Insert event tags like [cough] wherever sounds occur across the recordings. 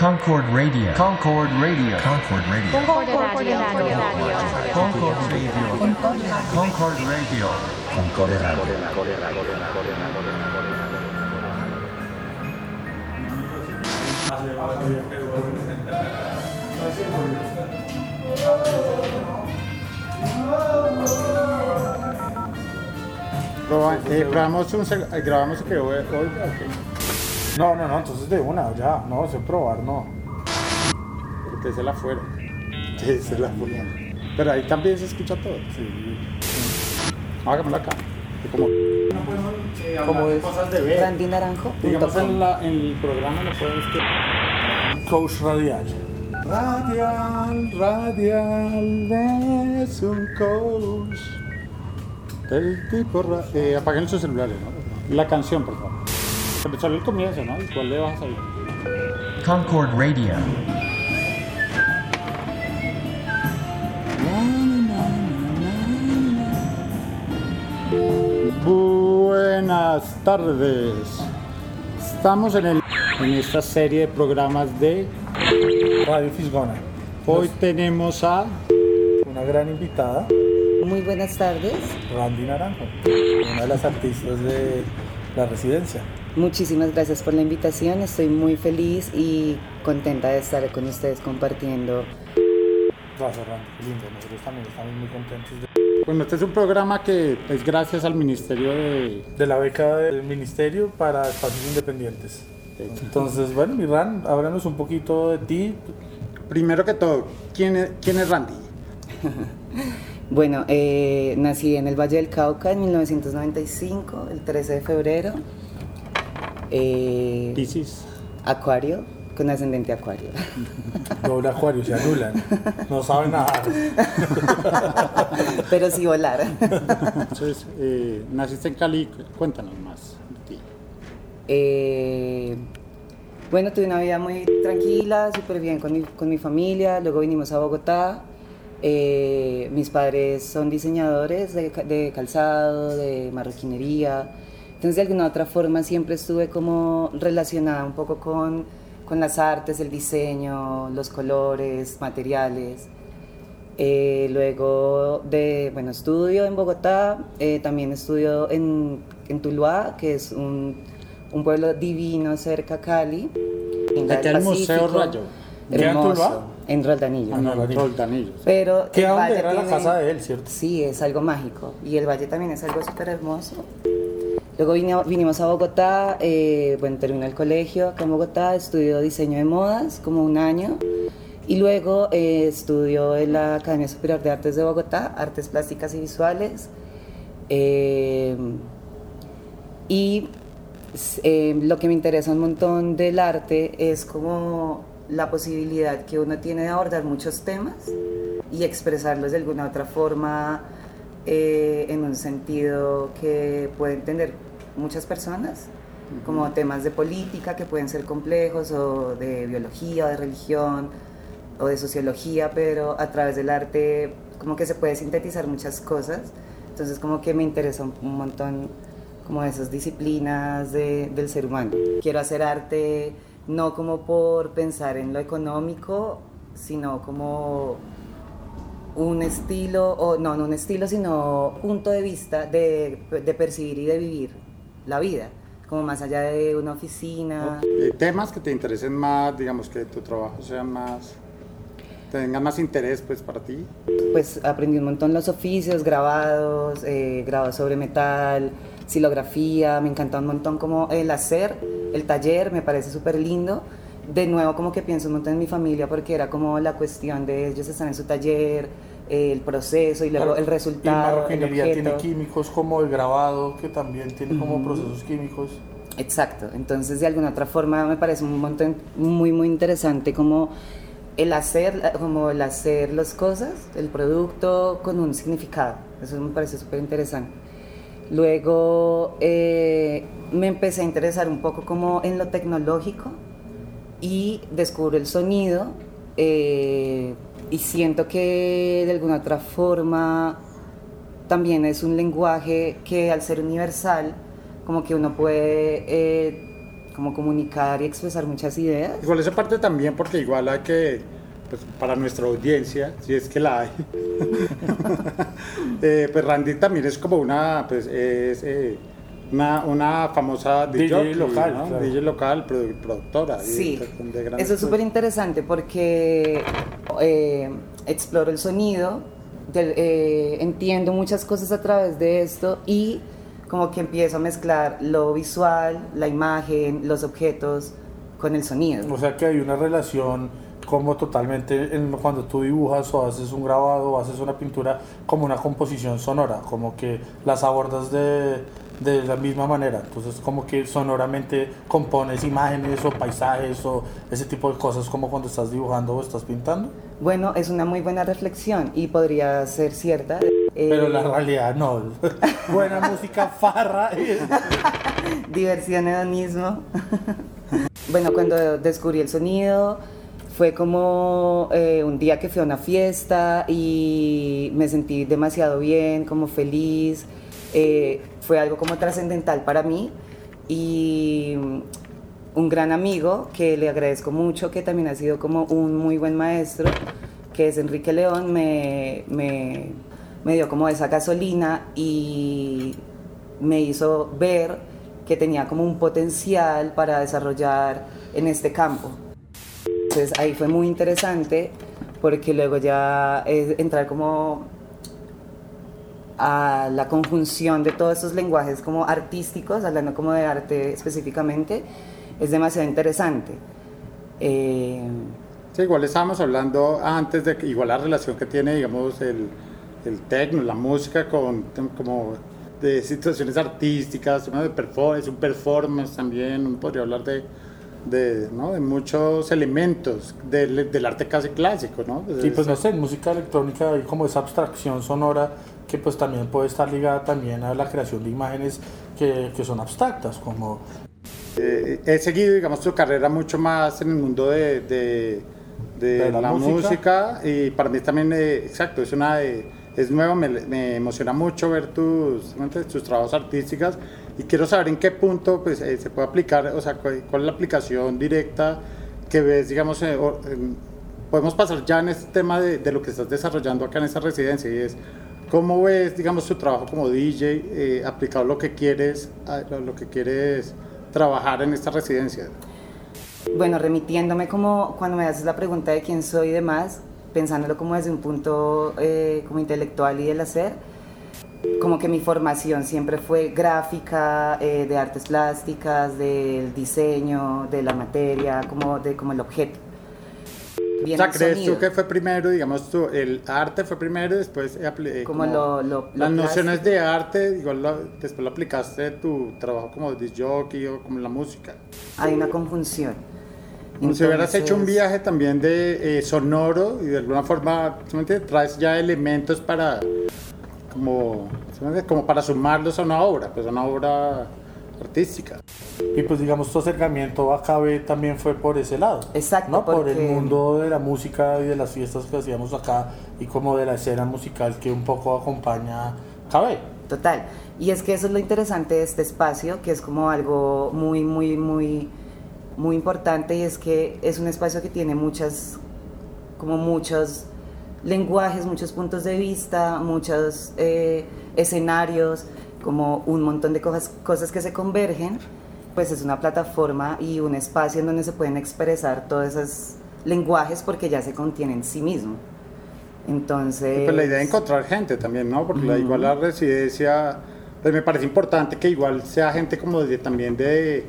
Concord Radio. Concord Radio. Concord Radio. Concord Radio. Concord Radio. Concord Radio. Proba- eh, grabamos un seg- eh, grabamos que hoy, hoy ok. No, no, no, entonces de una, ya, no, sé probar, no. porque se la fuera. Sí, se la fuera. Pero ahí también se escucha todo. Sí. Hagámoslo acá. Y Como, ¿Cómo es? cosas de ver. Randy Naranjo. Digamos en, la, en el programa lo puedes que Coach Radial. Radial, radial es un coach. El tipo. Eh, apaguen sus celulares, ¿no? La canción, por favor. Solo el comienzo, ¿no? ¿Y cuál le vas a salir? Concord Radio. Buenas tardes. Estamos en, el, en esta serie de programas de. Radio Fisgona. Hoy tenemos a. Una gran invitada, Muy buenas tardes. Randy Naranjo, una de las artistas de la residencia. Muchísimas gracias por la invitación. Estoy muy feliz y contenta de estar con ustedes compartiendo. Gracias, Randy, lindo. Nosotros también estamos muy contentos de, Bueno, este es un programa que es gracias al Ministerio de. de la beca del Ministerio para Espacios Independientes. Entonces, bueno, mi Ran, háblanos un poquito de ti. Primero que todo, ¿quién es, quién es Randy? [laughs] Bueno, eh, nací en el Valle del Cauca en 1995, el 13 de febrero. Eh, Piscis. acuario, con ascendente Acuario. [laughs] Doble acuario, se anulan. No saben nada. [laughs] Pero sí volar. Entonces, eh, naciste en Cali, cuéntanos más de ti. Eh, bueno, tuve una vida muy tranquila, súper bien con mi, con mi familia. Luego vinimos a Bogotá. Eh, mis padres son diseñadores de, de calzado, de marroquinería. Entonces, de alguna u otra forma, siempre estuve como relacionada un poco con, con las artes, el diseño, los colores, materiales. Eh, luego de, bueno, estudio en Bogotá, eh, también estudio en, en Tuluá, que es un, un pueblo divino cerca a Cali. en la del hay Museo. Rayo. ¿Queda en Hermoso, Tuluá? en Roldanillo. Ah, no, Roldanillo. Roldanillo. Pero ¿Qué el dónde valle era la tiene- casa de él, cierto? Sí, es algo mágico. Y el valle también es algo súper hermoso. Luego vinimos a Bogotá, eh, bueno, terminé el colegio acá en Bogotá, estudio diseño de modas como un año. Y luego eh, estudio en la Academia Superior de Artes de Bogotá, Artes Plásticas y Visuales. Eh, y eh, lo que me interesa un montón del arte es como la posibilidad que uno tiene de abordar muchos temas y expresarlos de alguna otra forma eh, en un sentido que puede entender muchas personas, como temas de política que pueden ser complejos o de biología o de religión o de sociología, pero a través del arte como que se puede sintetizar muchas cosas. Entonces como que me interesa un, un montón como esas disciplinas de- del ser humano. Quiero hacer arte no como por pensar en lo económico, sino como un estilo, o no, no un estilo, sino punto de vista de, de percibir y de vivir la vida, como más allá de una oficina. Eh, temas que te interesen más, digamos que tu trabajo sea más. tenga más interés pues para ti. Pues aprendí un montón los oficios, grabados, eh, grabados sobre metal, silografía, me encanta un montón como el hacer, el taller, me parece súper lindo. De nuevo como que pienso un montón en mi familia porque era como la cuestión de ellos están en su taller, el proceso y luego Claro, el resultado. Y marroquinería tiene químicos como el grabado, que también tiene como procesos químicos. Exacto, entonces de alguna otra forma me parece un montón muy muy interesante como el hacer, como el hacer las cosas, el producto con un significado, eso me parece súper interesante. Luego eh, me empecé a interesar un poco como en lo tecnológico y descubro el sonido eh, y siento que de alguna otra forma también es un lenguaje que al ser universal, como que uno puede eh, como comunicar y expresar muchas ideas. Igual esa parte también, porque igual hay que, pues, para nuestra audiencia, si es que la hay, [laughs] eh, pues Randy también es como una, pues es eh, una, una famosa DJ local, ¿no? claro. DJ local, produ- productora. Sí, de- de grandes eso es súper interesante porque eh, exploro el sonido, eh, entiendo muchas cosas a través de esto y como que empiezo a mezclar lo visual, la imagen, los objetos con el sonido. O sea que hay una relación como totalmente en- cuando tú dibujas o haces un grabado o haces una pintura como una composición sonora, como que las abordas de, de la misma manera. Entonces como que sonoramente compones imágenes o paisajes o ese tipo de cosas como cuando estás dibujando o estás pintando. Bueno, es una muy buena reflexión y podría ser cierta. Eh, Pero la realidad no. [laughs] Buena música, farra. [laughs] diversión, hedonismo. [laughs] bueno, cuando descubrí el sonido, fue como eh, un día que fui a una fiesta y me sentí demasiado bien, como feliz. Eh, fue algo como trascendental para mí y un gran amigo que le agradezco mucho, que también ha sido como un muy buen maestro, que es Enrique León, me, me, me dio como esa gasolina y me hizo ver que tenía como un potencial para desarrollar en este campo. Entonces ahí fue muy interesante porque luego ya es entrar como a la conjunción de todos esos lenguajes como artísticos, hablando como de arte específicamente, es demasiado interesante. Eh, Sí, igual estábamos hablando antes de que igual la relación que tiene, digamos, el, el techno, la música con como de situaciones artísticas, ¿no? de performance, un performance también, uno podría hablar de, de, ¿no? de muchos elementos del, del arte casi clásico, ¿no? Sí, pues no sé, en música electrónica hay como esa abstracción sonora que pues también puede estar ligada también a la creación de imágenes que, que son abstractas, como Eh, he seguido, digamos, tu carrera mucho más en el mundo de, de, de De la la, música. música. y para mí también, eh, exacto, es una es nuevo, me, me emociona mucho ver tus, tus trabajos artísticos y quiero saber en qué punto pues, eh, se puede aplicar, o sea, cuál, cuál es la aplicación directa que ves, digamos, eh, o- podemos pasar ya en este tema de, de lo que estás desarrollando acá en esta residencia y es cómo ves, digamos, tu trabajo como DJ eh, aplicado a lo que quieres, a lo que quieres trabajar en esta residencia. Bueno, remitiéndome como cuando me haces la pregunta de quién soy y demás, pensándolo como desde un punto eh, como intelectual y del hacer, como que mi formación siempre fue gráfica, eh, de artes plásticas, del diseño, de la materia, como, de, como el objeto. O sea, ¿crees sonido. tú que fue primero, digamos, tú, el arte fue primero y después eh, eh, Como lo- lo- lo las nociones de arte, lo- después lo aplicaste a tu trabajo como disc jockey o como la música? Hay una conjunción. Como si hubieras hecho un Entonces- viaje también de eh, sonoro y de alguna forma simplemente traes ya elementos para como, como para sumarlos a una obra, pues a una obra artística. Y pues digamos tu acercamiento a KB también fue por ese lado. Exacto, ¿no? Por el mundo de la música y de las fiestas que hacíamos acá y como de la escena musical que un poco acompaña KB. Total. Y es que eso es lo interesante de este espacio, que es como algo muy, muy, muy, muy importante y es que es un espacio que tiene muchas, como muchos lenguajes, muchos puntos de vista, muchos eh, escenarios, como un montón de cosas, cosas que se convergen, pues es una plataforma y un espacio en donde se pueden expresar todos esos lenguajes porque ya se contienen en sí mismo. Entonces... Pues la idea de encontrar gente también, ¿no? Porque la, igual la residencia, pues me parece importante que igual sea gente como de, también de,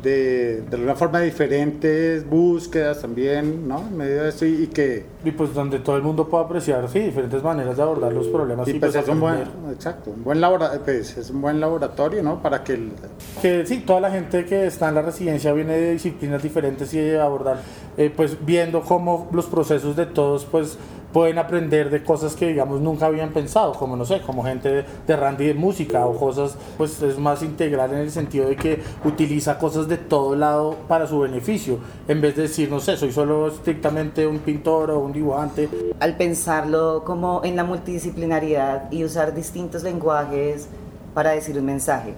de, de alguna forma diferentes búsquedas también, ¿no? En medio de eso y, y que Y pues donde todo el mundo pueda apreciar sí, diferentes maneras de abordar los problemas. y y, pues pues, es un buen, exacto, un buen, labora, pues es un buen laboratorio, ¿no? Para que el, que sí, toda la gente que está en la residencia viene de disciplinas diferentes y de abordar, eh, pues viendo cómo los procesos de todos, pues pueden aprender de cosas que digamos nunca habían pensado, como no sé, como gente de, Randy de música o cosas, pues es más integral en el sentido de que utiliza cosas de todo lado para su beneficio, en vez de decir, no sé, soy solo estrictamente un pintor o un dibujante. al pensarlo como en la multidisciplinariedad y usar distintos lenguajes para decir un mensaje.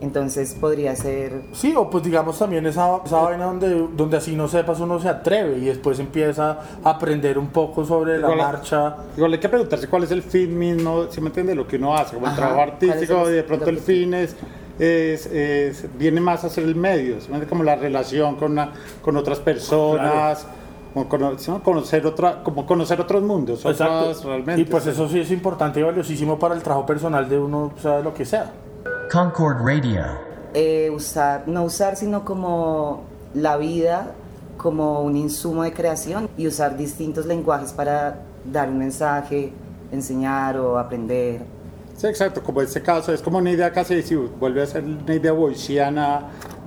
Entonces podría ser Sí, o pues digamos también esa, esa vaina donde, donde así no sepas uno se atreve y después empieza a aprender un poco sobre la Igual- marcha. Igual hay que preguntarse cuál es el fin mismo, si me entiende, lo que uno hace, como el Ajá, trabajo ¿cuál es artístico, el- y de pronto el fin es, es- es- viene más a ser el medio, ¿sí como la relación con, una- con otras personas, como cono- ¿sí? conocer, otra, como conocer otros mundos, otras realmente. Y pues eso sí es importante y valiosísimo para el trabajo personal de uno, o sea, lo que sea. Concord Radio. eh, usar, no usar, sino como la vida como un insumo de creación y usar distintos lenguajes para dar un mensaje, enseñar o aprender. Sí, exacto, como este caso, es como una idea casi, si vuelve a ser una idea boyciana,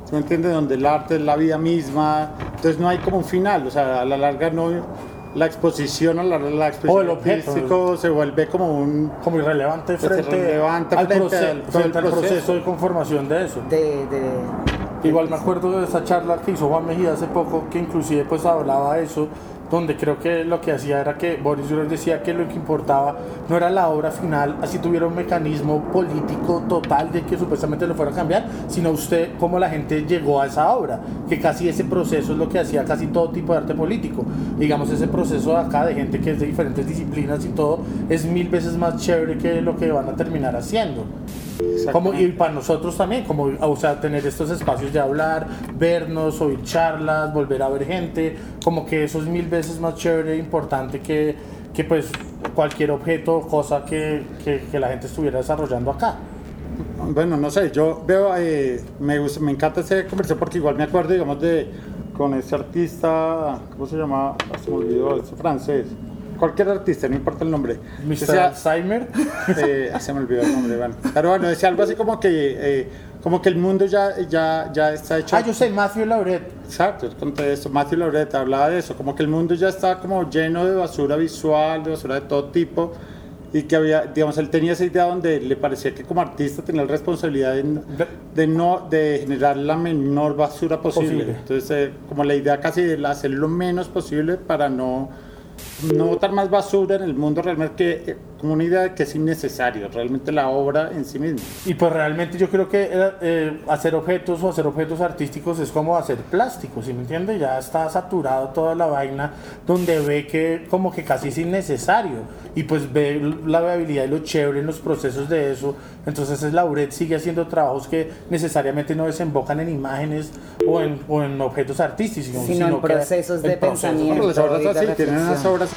¿sí me entiende? Donde el arte es la vida misma, entonces no hay como un final, o sea, a la larga no, la exposición, a la, la exposición O el objeto. se vuelve como un... Como irrelevante frente, irrelevante al, frente proce- al- todo frente al proceso proceso. de conformación de eso. De, de- Igual me acuerdo de esa charla que hizo Juan Mejía hace poco, que inclusive pues hablaba de eso, donde creo que lo que hacía era que Boris Johnson decía que lo que importaba no era la obra final, así tuviera un mecanismo político total de que supuestamente lo fuera a cambiar, sino usted cómo la gente llegó a esa obra, que casi ese proceso es lo que hacía casi todo tipo de arte político. Digamos, ese proceso de acá de gente que es de diferentes disciplinas y todo, es mil veces más chévere que lo que van a terminar haciendo. Como, y para nosotros también, como, o sea, tener estos espacios de hablar, vernos, oír charlas, volver a ver gente, como que eso es mil veces más chévere e importante que, que pues cualquier objeto o cosa que, que, que la gente estuviera desarrollando acá. Bueno, no sé, yo veo, eh, me, gusta, me encanta ese conversación porque igual me acuerdo, digamos, de con ese artista, ¿cómo se llama? Ah, Se me olvidó, ese francés. Cualquier artista, no importa el nombre. Mr. Decía- Alzheimer. [laughs] eh, se me olvidó el nombre, bueno. Pero bueno, decía algo así como que, eh, como que el mundo ya, ya, ya está hecho. Ah, yo sé, Matthew Lauret. Exacto, es con todo esto. Matthew Lauret hablaba de eso, como que el mundo ya está como lleno de basura visual, de basura de todo tipo, y que había, digamos, él tenía esa idea donde le parecía que como artista tenía la responsabilidad de, de no, de generar la menor basura posible. Posible. Entonces, eh, como la idea casi de hacer lo menos posible para no, no botar más basura en el mundo, realmente que, eh, como una idea de que es innecesario, realmente la obra en sí misma. Y pues realmente yo creo que eh, eh, hacer objetos o hacer objetos artísticos es como hacer plástico, ¿sí me entiende? Ya está saturado toda la vaina donde ve que como que casi es innecesario y pues ve la viabilidad y lo chévere en los procesos de eso. Entonces es Lauret sigue haciendo trabajos que necesariamente no desembocan en imágenes o en, o en objetos artísticos, Sino en que procesos de en pensamiento. Bueno, las obras así, tienen unas reflexión.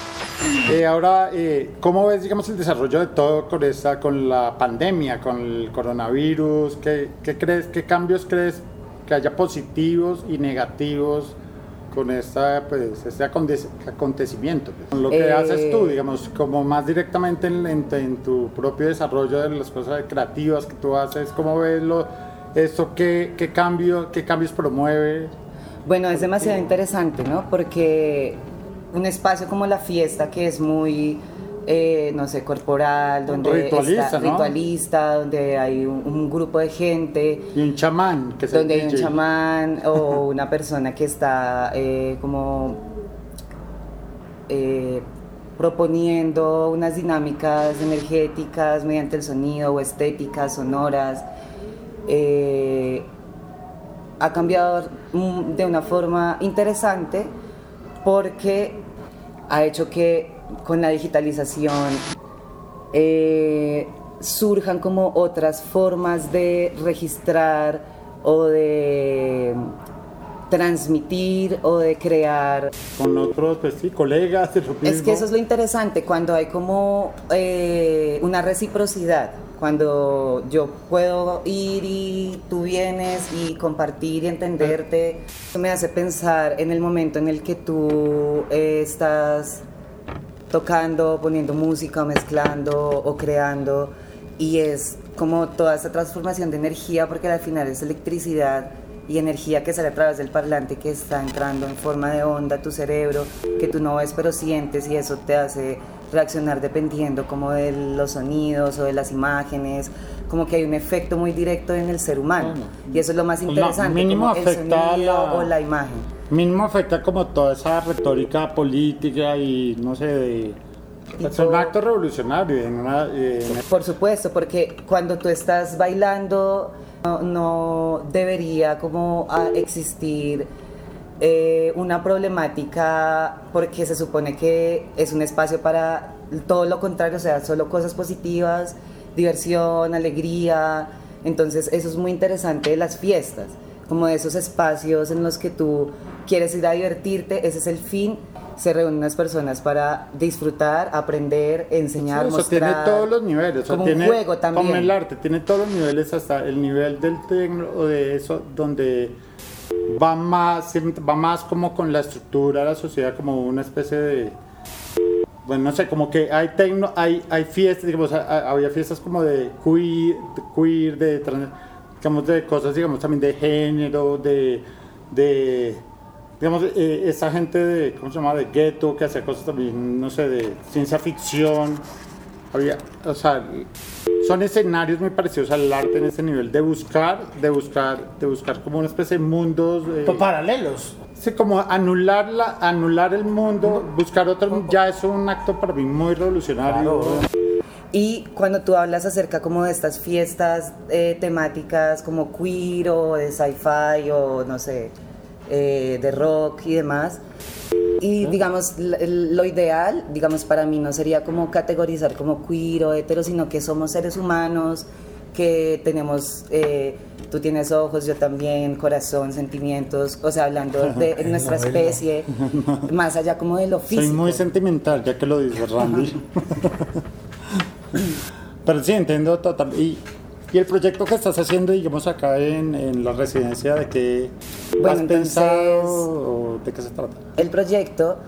Eh, ahora, eh, ¿cómo ves, digamos, el desarrollo de todo con esta, con la pandemia, con el coronavirus? ¿Qué, qué crees, qué cambios crees que haya positivos y negativos con esta, pues, este aconte- acontecimiento? pues? Con lo que Eh, haces tú, digamos, como más directamente en, en- en tu propio desarrollo de las cosas creativas que tú haces, ¿cómo ves lo, esto? ¿Qué, qué, cambio, ¿Qué cambios promueve? Bueno, es demasiado interesante, ¿no? Porque un espacio como la fiesta, que es muy, eh, no sé, corporal, donde Ritualista, está ¿no? ritualista, donde hay un, un grupo de gente, Y un chamán, que donde hay un chamán o [laughs] una persona que está eh, como eh, proponiendo unas dinámicas energéticas mediante el sonido o estéticas, sonoras. eh, ha cambiado mm, de una forma interesante porque ha hecho que con la digitalización eh, surjan como otras formas de registrar o de transmitir o de crear con otros pues, sí, colegas lo es mismo. que eso es lo interesante, cuando hay como eh, una reciprocidad, cuando yo puedo ir y tú vienes y compartir y entenderte, me hace pensar en el momento en el que tú eh, estás tocando, poniendo música, mezclando o creando, y es como toda esta transformación de energía, porque al final es electricidad y energía que sale a través del parlante que está entrando en forma de onda a tu cerebro, que tú no ves pero sientes y eso te hace reaccionar dependiendo como de los sonidos o de las imágenes, como que hay un efecto muy directo en el ser humano y eso es lo más Pues, interesante, mínimo como el sonido la- o la imagen. Mínimo afecta como toda esa retórica política y no sé, de, Es un acto revolucionario. En una, en- Por supuesto, porque cuando tú estás bailando no, no debería como existir eh, una problemática porque se supone que es un espacio para todo lo contrario, o sea, solo cosas positivas, diversión, alegría. Entonces eso es muy interesante de las fiestas, como de esos espacios en los que tú quieres ir a divertirte, ese es el fin. Se reúnen las personas para disfrutar, aprender, enseñar, Sí, o sea, mostrar. tiene todos los niveles. o sea, un tiene, juego también. Como el arte, tiene todos los niveles, hasta el nivel del tecno o de eso, donde va más, va más como con la estructura de la sociedad, como una especie de. Bueno, no sé, como que hay tecno, hay, hay fiestas, digamos, ha- ha- había fiestas como de queer, de, queer, de trans- digamos, de cosas, digamos, también de género, de, de digamos, eh, esa gente de, ¿cómo se llama?, de gueto, que hacía cosas también, no sé, de ciencia ficción, había, o sea, son escenarios muy parecidos al arte en ese nivel, de buscar, de buscar, de buscar como una especie de mundos, eh, Pa- Paralelos. sí, como anular, la, anular el mundo, buscar otro, ya es un acto para mí muy revolucionario. Y cuando tú hablas acerca como de estas fiestas eh, temáticas como queer o de sci-fi o no sé, eh, de rock y demás, y digamos, lo ideal, digamos, para mí no sería como categorizar como queer o hetero, sino que somos seres humanos, que tenemos, eh, tú tienes ojos, yo también, corazón, sentimientos, o sea, hablando de nuestra especie, [laughs] más allá como de lo físico. Soy muy sentimental, ya que lo dice Randy. [laughs] Pero sí, entiendo total. Y, y el proyecto que estás haciendo, digamos, acá en, en la residencia, ¿de qué Bueno, has entonces- pensado o de qué se trata? el proyecto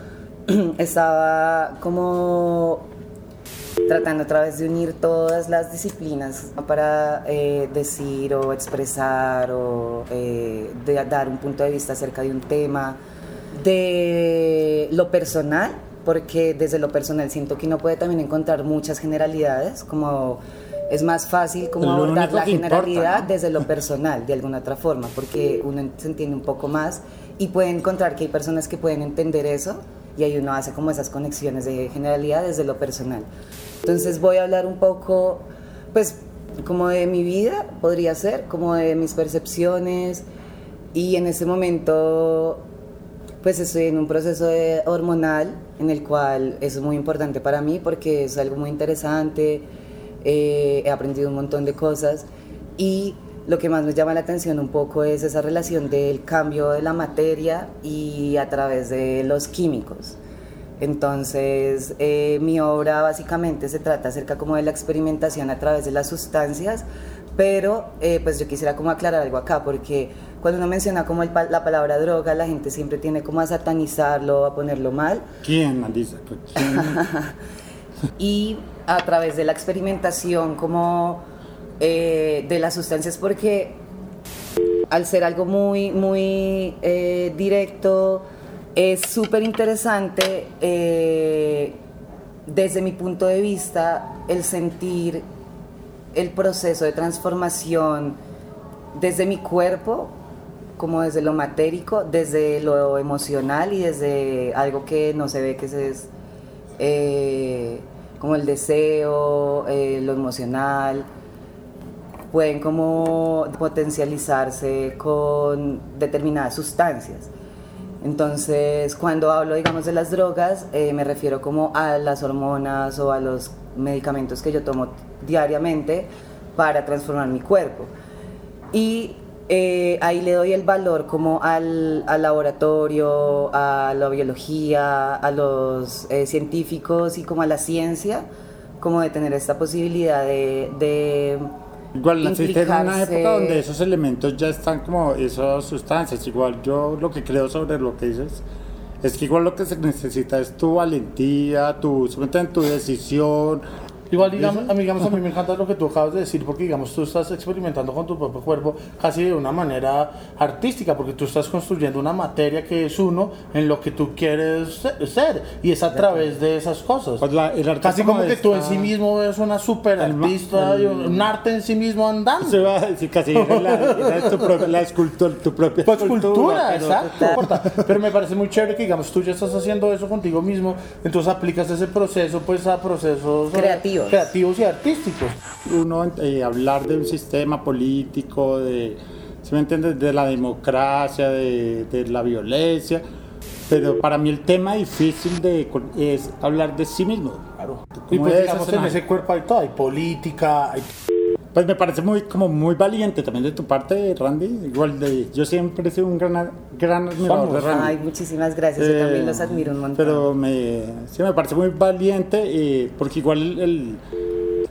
[clears throat] estaba como tratando a través de unir todas las disciplinas para eh, decir o expresar o eh, de dar un punto de vista acerca de un tema de lo personal porque desde lo personal siento que uno puede también encontrar muchas generalidades como es más fácil como Lo abordar la importa, generalidad ¿no? desde lo personal, de alguna otra forma, porque uno se entiende un poco más y puede encontrar que hay personas que pueden entender eso y ahí uno hace como esas conexiones de generalidad desde lo personal. Entonces voy a hablar un poco, pues, como de mi vida, podría ser, como de mis percepciones y en ese momento pues estoy en un proceso de- hormonal en el cual eso es muy importante para mí porque es algo muy interesante, eh, he aprendido un montón de cosas y lo que más me llama la atención un poco es esa relación del cambio de la materia y a través de los químicos. Entonces, eh, mi obra básicamente se trata acerca como de la experimentación a través de las sustancias, pero eh, pues yo quisiera como aclarar algo acá, porque cuando uno menciona como el la palabra droga, la gente siempre tiene como a satanizarlo, a ponerlo mal, ¿Quién, Alisa? [laughs] ¿Quién? y a través de la experimentación como eh, de las sustancias porque al ser algo muy muy eh, directo es súper interesante eh, desde mi punto de vista el sentir el proceso de transformación desde mi cuerpo como desde lo matérico, desde lo emocional y desde algo que no se ve que es eh, como el deseo, eh, lo emocional, pueden como potencializarse con determinadas sustancias. Entonces, cuando hablo, digamos, de las drogas, eh, me refiero como a las hormonas o a los medicamentos que yo tomo diariamente para transformar mi cuerpo. Y eh, ahí le doy el valor como al, al laboratorio, a la biología, a los eh, científicos y como a la ciencia, como de tener esta posibilidad de... de Igual naciste en una época donde esos elementos ya están como esas sustancias. Igual yo lo que creo sobre lo que dices es que igual lo que se necesita es tu valentía, tu, tu decisión, Igual, digamos, a mí, digamos, a mí me encanta lo que tú acabas de decir, porque, digamos, tú estás experimentando con tu propio cuerpo casi de una manera artística, porque tú estás construyendo una materia que es uno en lo que tú quieres se- ser, y es a través de esas cosas. Pues la- el arte casi como como que tú en sí mismo eres una super artista, y un, un arte en sí mismo andando. Se va a decir casi la, era tu propia, la escultura, tu propia Pues cultura, pero- exacto. no importa. Pero me parece muy chévere que, digamos, tú ya estás haciendo eso contigo mismo, entonces aplicas ese proceso pues a procesos eh, Creativos. creativos y artísticos. Uno eh, hablar de un sistema político, de, me entiendes, de la democracia, de, de la violencia, pero para mí el tema difícil de, es hablar de sí mismo. Claro. Y pues digamos en ese cuerpo hay todo, hay política, hay Pues me parece muy, como muy valiente también de tu parte, Randy. Igual de, yo siempre he sido un gran, gran admirador de Randy. Ay, muchísimas gracias. Yo Eh, también los admiro un montón. Pero me, sí, me parece muy valiente eh, porque igual el, el-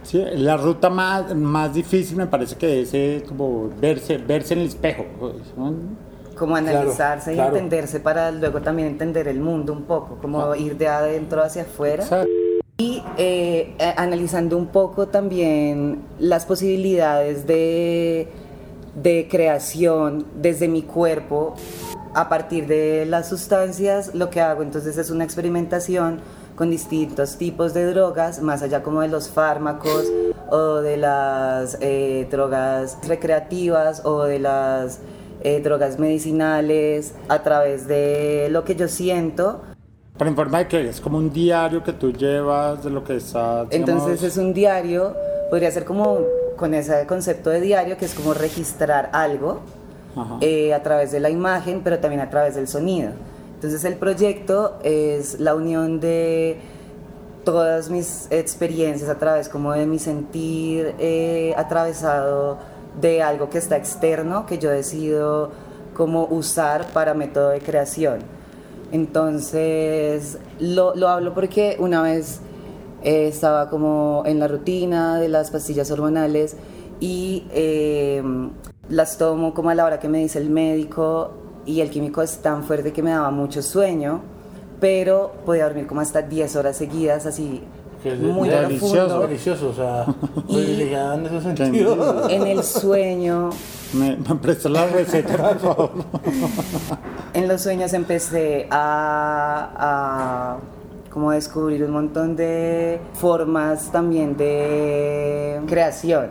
sí, la ruta más, más difícil me parece que es eh, como verse, verse en el espejo. pues, como analizarse y claro. entenderse para luego también entender el mundo un poco, como ir de adentro hacia afuera. O sea, Y eh, eh, analizando un poco también las posibilidades de, de creación desde mi cuerpo a partir de las sustancias, lo que hago entonces es una experimentación con distintos tipos de drogas, más allá como de los fármacos o de las eh, drogas recreativas o de las eh, drogas medicinales, a través de lo que yo siento, Pero en forma de que es como un diario que tú llevas de lo que está. Entonces es un diario, podría ser como con ese concepto de diario, que es como registrar algo eh, a través de la imagen, pero también a través del sonido. Entonces el proyecto es la unión de todas mis experiencias a través como de mi sentir eh, atravesado de algo que está externo, que yo decido como usar para método de creación. Entonces, lo, lo hablo porque una vez eh, estaba como en la rutina de las pastillas hormonales y eh, las tomo como a la hora que me dice el médico y el químico es tan fuerte que me daba mucho sueño, pero podía dormir como hasta 10 horas seguidas, así que es muy delicioso, delicioso, o sea, [laughs] Y- privilegiada en ese sentido. En el sueño, Me, me prestó la receta, por [laughs] favor. en los sueños empecé a, a como descubrir un montón de formas también de creación,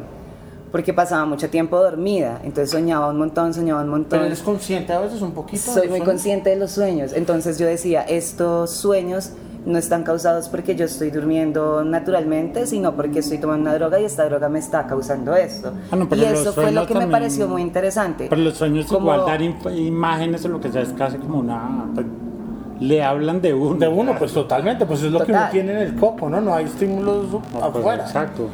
porque pasaba mucho tiempo dormida, entonces soñaba un montón, soñaba un montón. Pero eres consciente a veces un poquito. Soy muy consciente de los sueños, entonces yo decía, estos sueños no están causados porque yo estoy durmiendo naturalmente, sino porque estoy tomando una droga y esta droga me está causando esto. Ah, no, pero y eso fue lo que me pareció muy interesante. Pero los sueños Como- igual dar imágenes o lo que sea es casi como una... pues, le hablan de uno. De uno, pues totalmente, pues es lo que uno tiene en el coco, ¿no? No hay estímulos No, pues, afuera. exacto.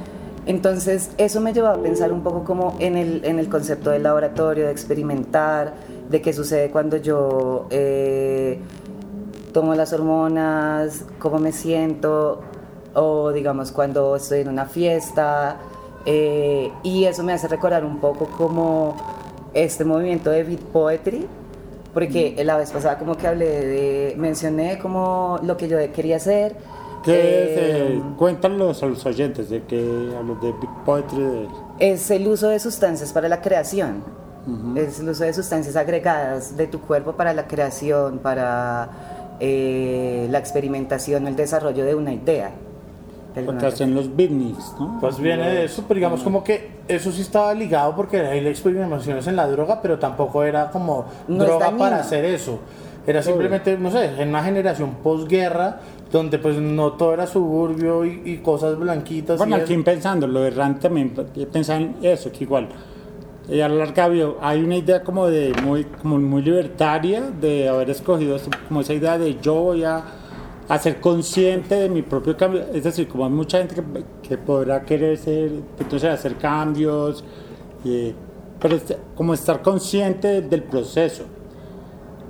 Entonces, eso me llevó a pensar un poco como en el, en el concepto del laboratorio, de experimentar, de qué sucede cuando yo eh, tomo las hormonas, cómo me siento, o digamos cuando estoy en una fiesta. eh, y eso me hace recordar un poco como este movimiento de beat poetry, porque la vez pasada como que hablé de, mencioné como lo que yo quería hacer. ¿Qué es? eh, eh, cuéntanos a los oyentes de que a los de Big Poetry. de- Es el uso de sustancias para la creación. Es el uso de sustancias agregadas de tu cuerpo para la creación, para eh, la experimentación o el desarrollo de una idea. de lo alguna que hacen los beatniks, ¿no? Pues viene de eso, pero digamos como que eso sí estaba ligado porque hay experimentaciones en la droga, pero tampoco era como No droga para hacer eso. Era simplemente, no sé, en una generación posguerra donde pues no todo era suburbio y, y cosas blanquitas. Bueno, y aquí eso. pensando, lo de Rand también pensaba en eso, que igual. Eh, a lo largo había- hay una idea como de muy, muy libertaria de haber escogido como esa idea de yo voy a, a consciente de mi propio cambio. Es decir, como hay mucha gente que, podrá querer ser, entonces hacer cambios, pero este- como estar consciente del proceso.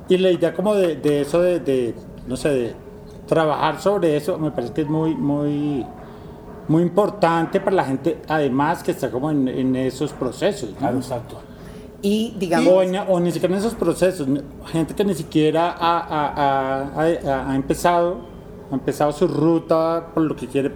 Y la idea como de, de eso de, de, no sé, de trabajar sobre eso, me parece que es muy, muy, muy importante para la gente, además que está como en, en esos procesos. ¿no? Claro, exacto. Y digamos, O, en- o ni siquiera en esos procesos, gente que ni siquiera ha, ha- ha- ha- ha empezado, ha empezado su ruta por lo que quiere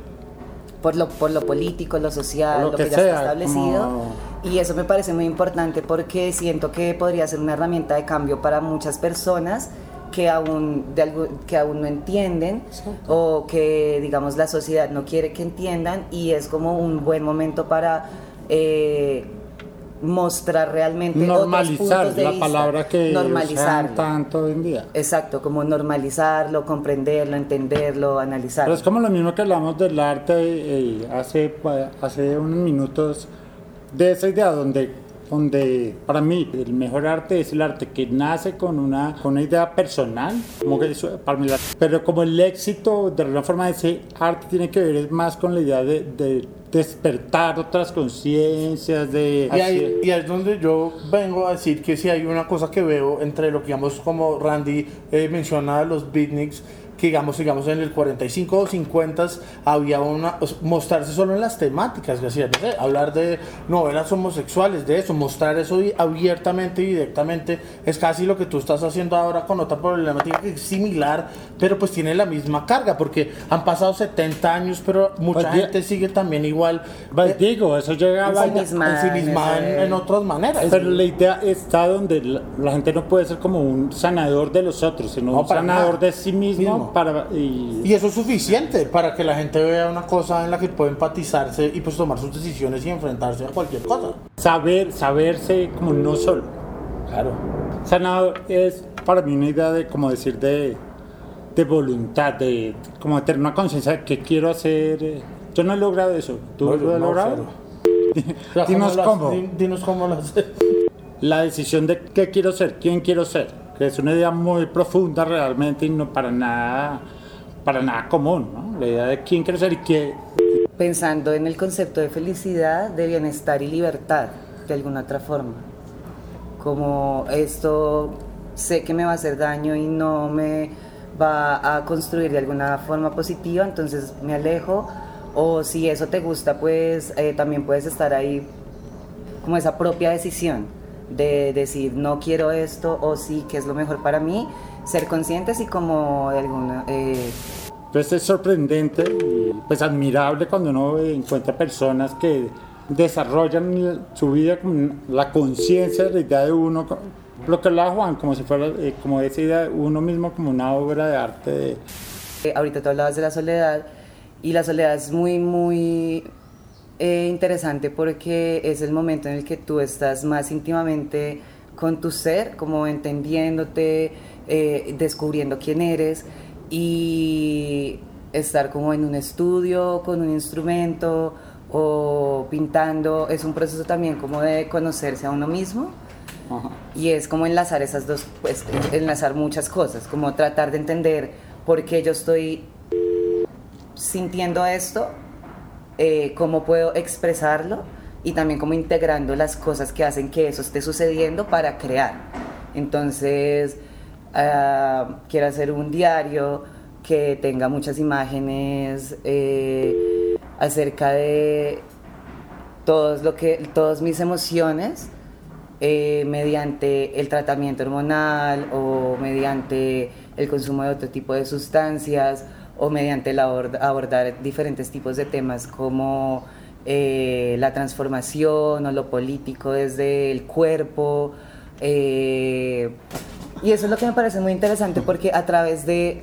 por lo, por lo político, lo social, Lo lo, que que, ya sea, está establecido. como- Y eso me parece muy importante porque siento que podría ser una herramienta de cambio para muchas personas que aún, de algo, que aún no entienden o que, digamos, la sociedad no quiere que entiendan y es como un buen momento para eh, mostrar realmente otros Normalizar puntos de la vista. palabra que usan normalizarlo. tanto hoy en día. Exacto, como normalizarlo, comprenderlo, entenderlo, analizarlo. Pero es como lo mismo que hablamos del arte eh, hace, hace unos minutos, de esa idea donde, donde para mí el mejor arte es el arte que nace con una, con una idea personal, como que eso, para mí pero como el éxito de alguna forma de ese arte tiene que ver más con la idea de, de despertar otras conciencias, de... Y ahí, y es donde yo vengo a decir que si hay una cosa que veo entre lo que digamos como Randy eh, menciona los beatniks que digamos, digamos en el 45 o 50 había una mostrarse solo en las temáticas que hacían, no sé, hablar de novelas homosexuales, de eso, mostrar eso abiertamente y directamente es casi lo que tú estás haciendo ahora con otra problemática que es similar, pero pues tiene la misma carga porque han pasado 70 años, pero mucha Pues, ya- gente sigue también igual Pues eh, digo, eso llegaba... Ensimismada en ensimismada en, ese- en otras maneras. Pero la idea está donde la, la gente no puede ser como un sanador de los otros, sino No, un sanador nada. de sí mismo, Para y, Y eso es suficiente para que la gente vea una cosa en la que puede empatizarse y pues tomar sus decisiones y enfrentarse a cualquier cosa. saber saberse como no solo. Claro. Sanador es para mí una idea de como decir de, de voluntad, de como tener una conciencia de qué quiero hacer. eh. Yo no he logrado eso. ¿Tú No, lo has no, logrado? [laughs] Dinos las- cómo. di- Dinos cómo lo haces. La decisión de qué quiero ser, quién quiero ser, que es una idea muy profunda realmente y no para nada, para nada común, ¿no? La idea de quién quiero ser y qué, Pensando en el concepto de felicidad, de bienestar y libertad, de alguna otra forma. Como esto sé que me va a hacer daño y no me va a construir de alguna forma positiva, entonces me alejo. O si eso te gusta, pues eh, también puedes estar ahí como esa propia decisión de decir no quiero esto o sí que es lo mejor para mí, ser conscientes y como de alguna... eh, Entonces es sorprendente y pues admirable cuando uno encuentra personas que desarrollan su vida con la conciencia de la idea de uno, lo que hablaba Juan, como si fuera, eh, como esa idea de uno mismo como una obra de arte. de- Eh, ahorita tú hablabas de la soledad y la soledad es muy, muy eh, interesante porque es el momento en el que tú estás más íntimamente con tu ser, como entendiéndote, eh, descubriendo quién eres y estar como en un estudio con un instrumento o pintando es un proceso también como de conocerse a uno mismo y es como enlazar esas dos, pues enlazar muchas cosas, como tratar de entender por qué yo estoy sintiendo esto, eh, cómo puedo expresarlo y también como integrando las cosas que hacen que eso esté sucediendo para crear. Entonces, ah, quiero hacer un diario que tenga muchas imágenes eh, acerca de todos lo que todas mis emociones eh, mediante el tratamiento hormonal o mediante el consumo de otro tipo de sustancias o mediante el abord- abordar diferentes tipos de temas como eh, la transformación o lo político desde el cuerpo. eh, y eso es lo que me parece muy interesante porque a través de,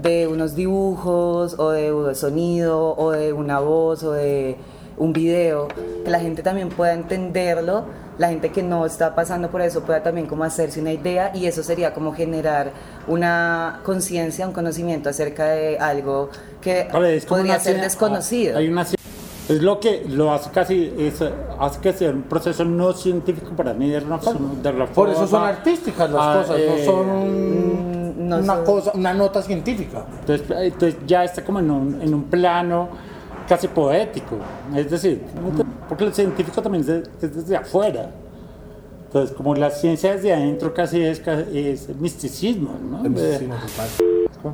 de unos dibujos o de sonido o de una voz o de un video, la gente también pueda entenderlo, la gente que no está pasando por eso pueda también como hacerse una idea y eso sería como generar una conciencia, un conocimiento acerca de algo que Vale, podría ser cien- desconocido. Hay una cien- es lo que lo hace casi, es, hace que sea un proceso no científico para mí de forma. de alguna Por eso son artísticas las Ah, cosas, eh, no son no una son- cosa, una nota científica. Entonces, entonces ya está como en un, en un plano casi poético. Es decir, porque el científico también es, de- es desde afuera. Entonces, como la ciencia desde adentro casi es, es misticismo, ¿no?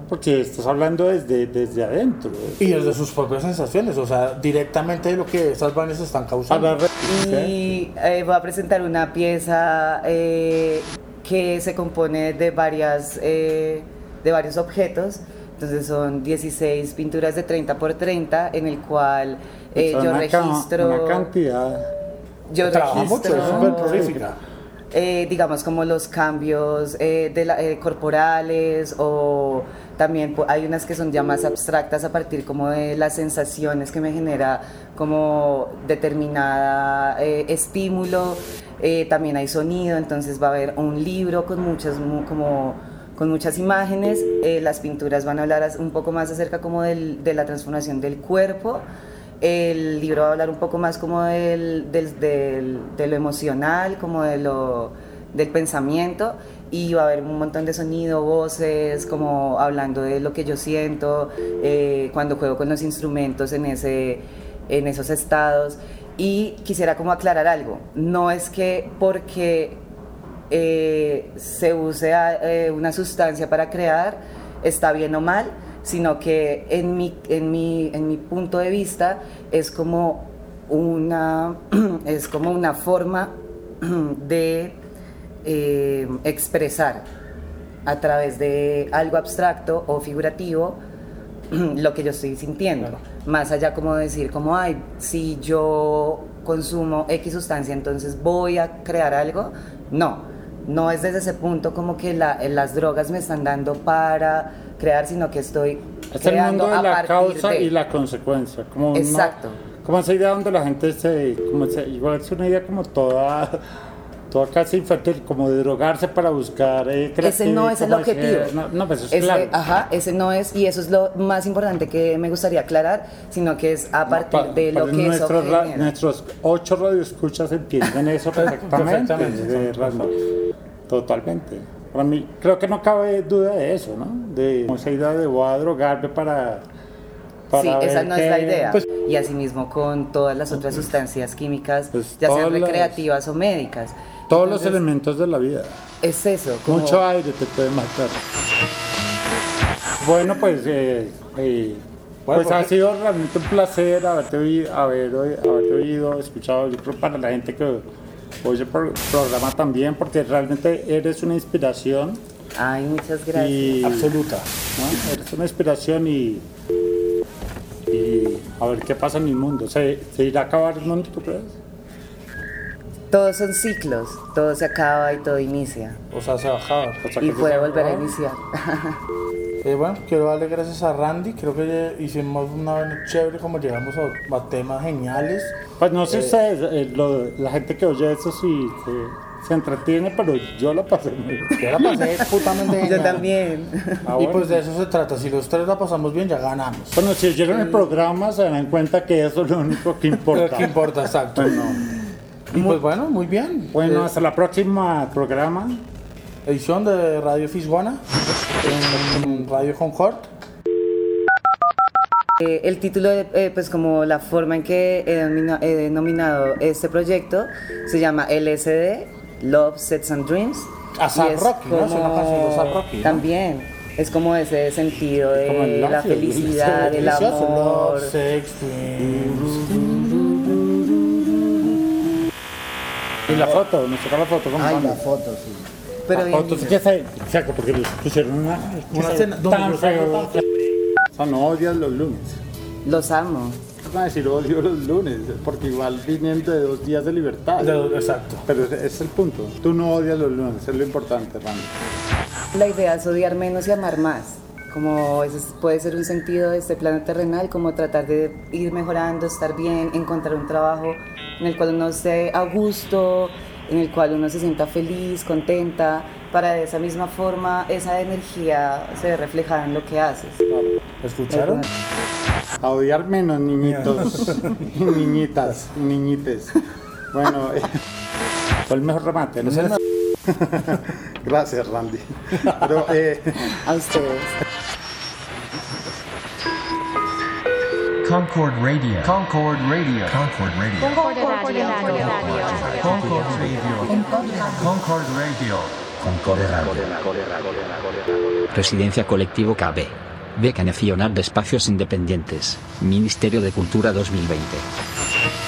Porque estás hablando desde, desde adentro. Y desde sus propias sensaciones, o sea, directamente de lo que esas vainas están causando. Y eh, voy a presentar una pieza eh, que se compone de, varias, eh, de varios objetos Entonces son 16 pinturas de 30 por 30 en el cual eh, yo una ca- registro... Una cantidad. yo Trabaja mucho, es súper registro prolífica. eh, digamos como los cambios eh, de la- eh, corporales o también hay unas que son ya más abstractas a partir como de las sensaciones que me genera como determinada eh, estímulo también hay sonido entonces va a haber un libro con muchas mu- como con muchas imágenes Eh, las pinturas van a hablar un poco más acerca como del- de la transformación del cuerpo el libro va a hablar un poco más como del, del- del- de lo emocional, como de lo, del pensamiento y va a haber un montón de sonido, voces, como hablando de lo que yo siento eh, cuando juego con los instrumentos en, ese, en esos estados. Y quisiera como aclarar algo, no es que porque eh, se use eh, una sustancia para crear está bien o mal, sino que en mi, en mi, en mi punto de vista es como una, [clears throat] es como una forma [clears throat] de eh, expresar a través de algo abstracto o figurativo [clears throat] lo que yo estoy sintiendo. Más allá como decir, como, ay, si yo consumo X sustancia, entonces voy a crear algo. No, no es desde ese punto como que la- las drogas me están dando para crear, sino que estoy Es el creando mundo de a la causa de- y la consecuencia. Como una- Exacto. como esa idea donde la gente se, como se- igual es una idea como toda, toda casi infantil, como de drogarse para buscar eh, Ese no es el objetivo. No, no, pues eso es Ese- claro. Ajá, ese no es, y eso es lo más importante que me gustaría aclarar, sino que es a partir Pa- de lo que eso nuestros, ra- genera. nuestros ocho radioescuchas entienden eso [laughs] perfectamente. Perfectamente, de. Totalmente. Para mí, creo que no cabe duda de eso, ¿no? De esa idea de voy a drogarme para. para Sí, esa ver no es la qué- idea. pues, y asimismo con todas las otras sustancias químicas, Pues ya sean todas las- recreativas o médicas. Todos los elementos de la vida. Es eso. como- Mucho aire te puede matar. Bueno, pues, eh, eh, Bueno, pues ha sido realmente un placer haberte oído, haber, haberte oído, escuchado. Yo creo para la gente que oye el pro- programa también, porque realmente eres una inspiración. Ay, muchas gracias. Y, Absoluta. ¿no? Eres una inspiración y, y a ver qué pasa en el mundo. ¿Se, se irá a acabar el mundo, tú crees? Todos son ciclos, todo se acaba y todo inicia. O sea, se bajaba. O sea, Y que puede volver a iniciar. [laughs] Eh, bueno, quiero darle gracias a Randy. Creo que hicimos una vaina chévere, como llegamos a, a temas geniales. Pues no sé ustedes, eh, lo- la gente que oye eso sí se, se entretiene, pero yo la pasé muy bien. Yo la pasé [laughs] putamente Yo genial. también. Ah, Y bueno. pues de eso se trata. Si los tres la pasamos bien, ya ganamos. Bueno, si oyeron el programa se dan cuenta que eso es lo único que [laughs] importa. ¿Qué importa? Exacto. Bueno, Y pues bueno, muy bien. bueno, Eh, hasta la próxima programa. edición de Radio Fisguana en Radio Concord. Eh, el título, de- eh, pues como la forma en que he, denomina- he denominado este proyecto, se llama LSD, Love, Sets and Dreams. ASAP Rocky, ¿no? Es una canción de ASAP Rocky, ¿no? También, es como ese sentido de Como el la felicidad, [laughs] el Delicioso. amor. Love, sex, dreams. Y la foto, nos toca la foto. ¿cómo Ay, vamos? la foto, sí. Pero la foto, que se, exacto, porque pusieron una, Una tan feo. no odias los lunes. Los amo. Van a decir odio los lunes, porque igual vienen de dos días de libertad. De- Exacto. Pero ese es el punto. Tú no odias los lunes, es lo importante, Randy. La idea es odiar menos y amar más. Como ese es- puede ser un sentido de este plano terrenal, como tratar de ir mejorando, estar bien, encontrar un trabajo en el cual uno esté a gusto, en el cual uno se sienta feliz, contenta, para de esa misma forma esa energía se ve reflejada en lo que haces. ¿Escucharon? A odiar menos, niñitos, [laughs] y niñitas, y niñites. Bueno, eh, fue el mejor remate. ¿no? [laughs] Gracias, Randy. Pero, eh, A ustedes. Concord Radio. Concord Radio. Concord Radio. Concord Radio. Concord Radio. Concord Radio. Residencia Colectivo KB. Beca Nacional de Espacios Independientes. Ministerio de Cultura 2020.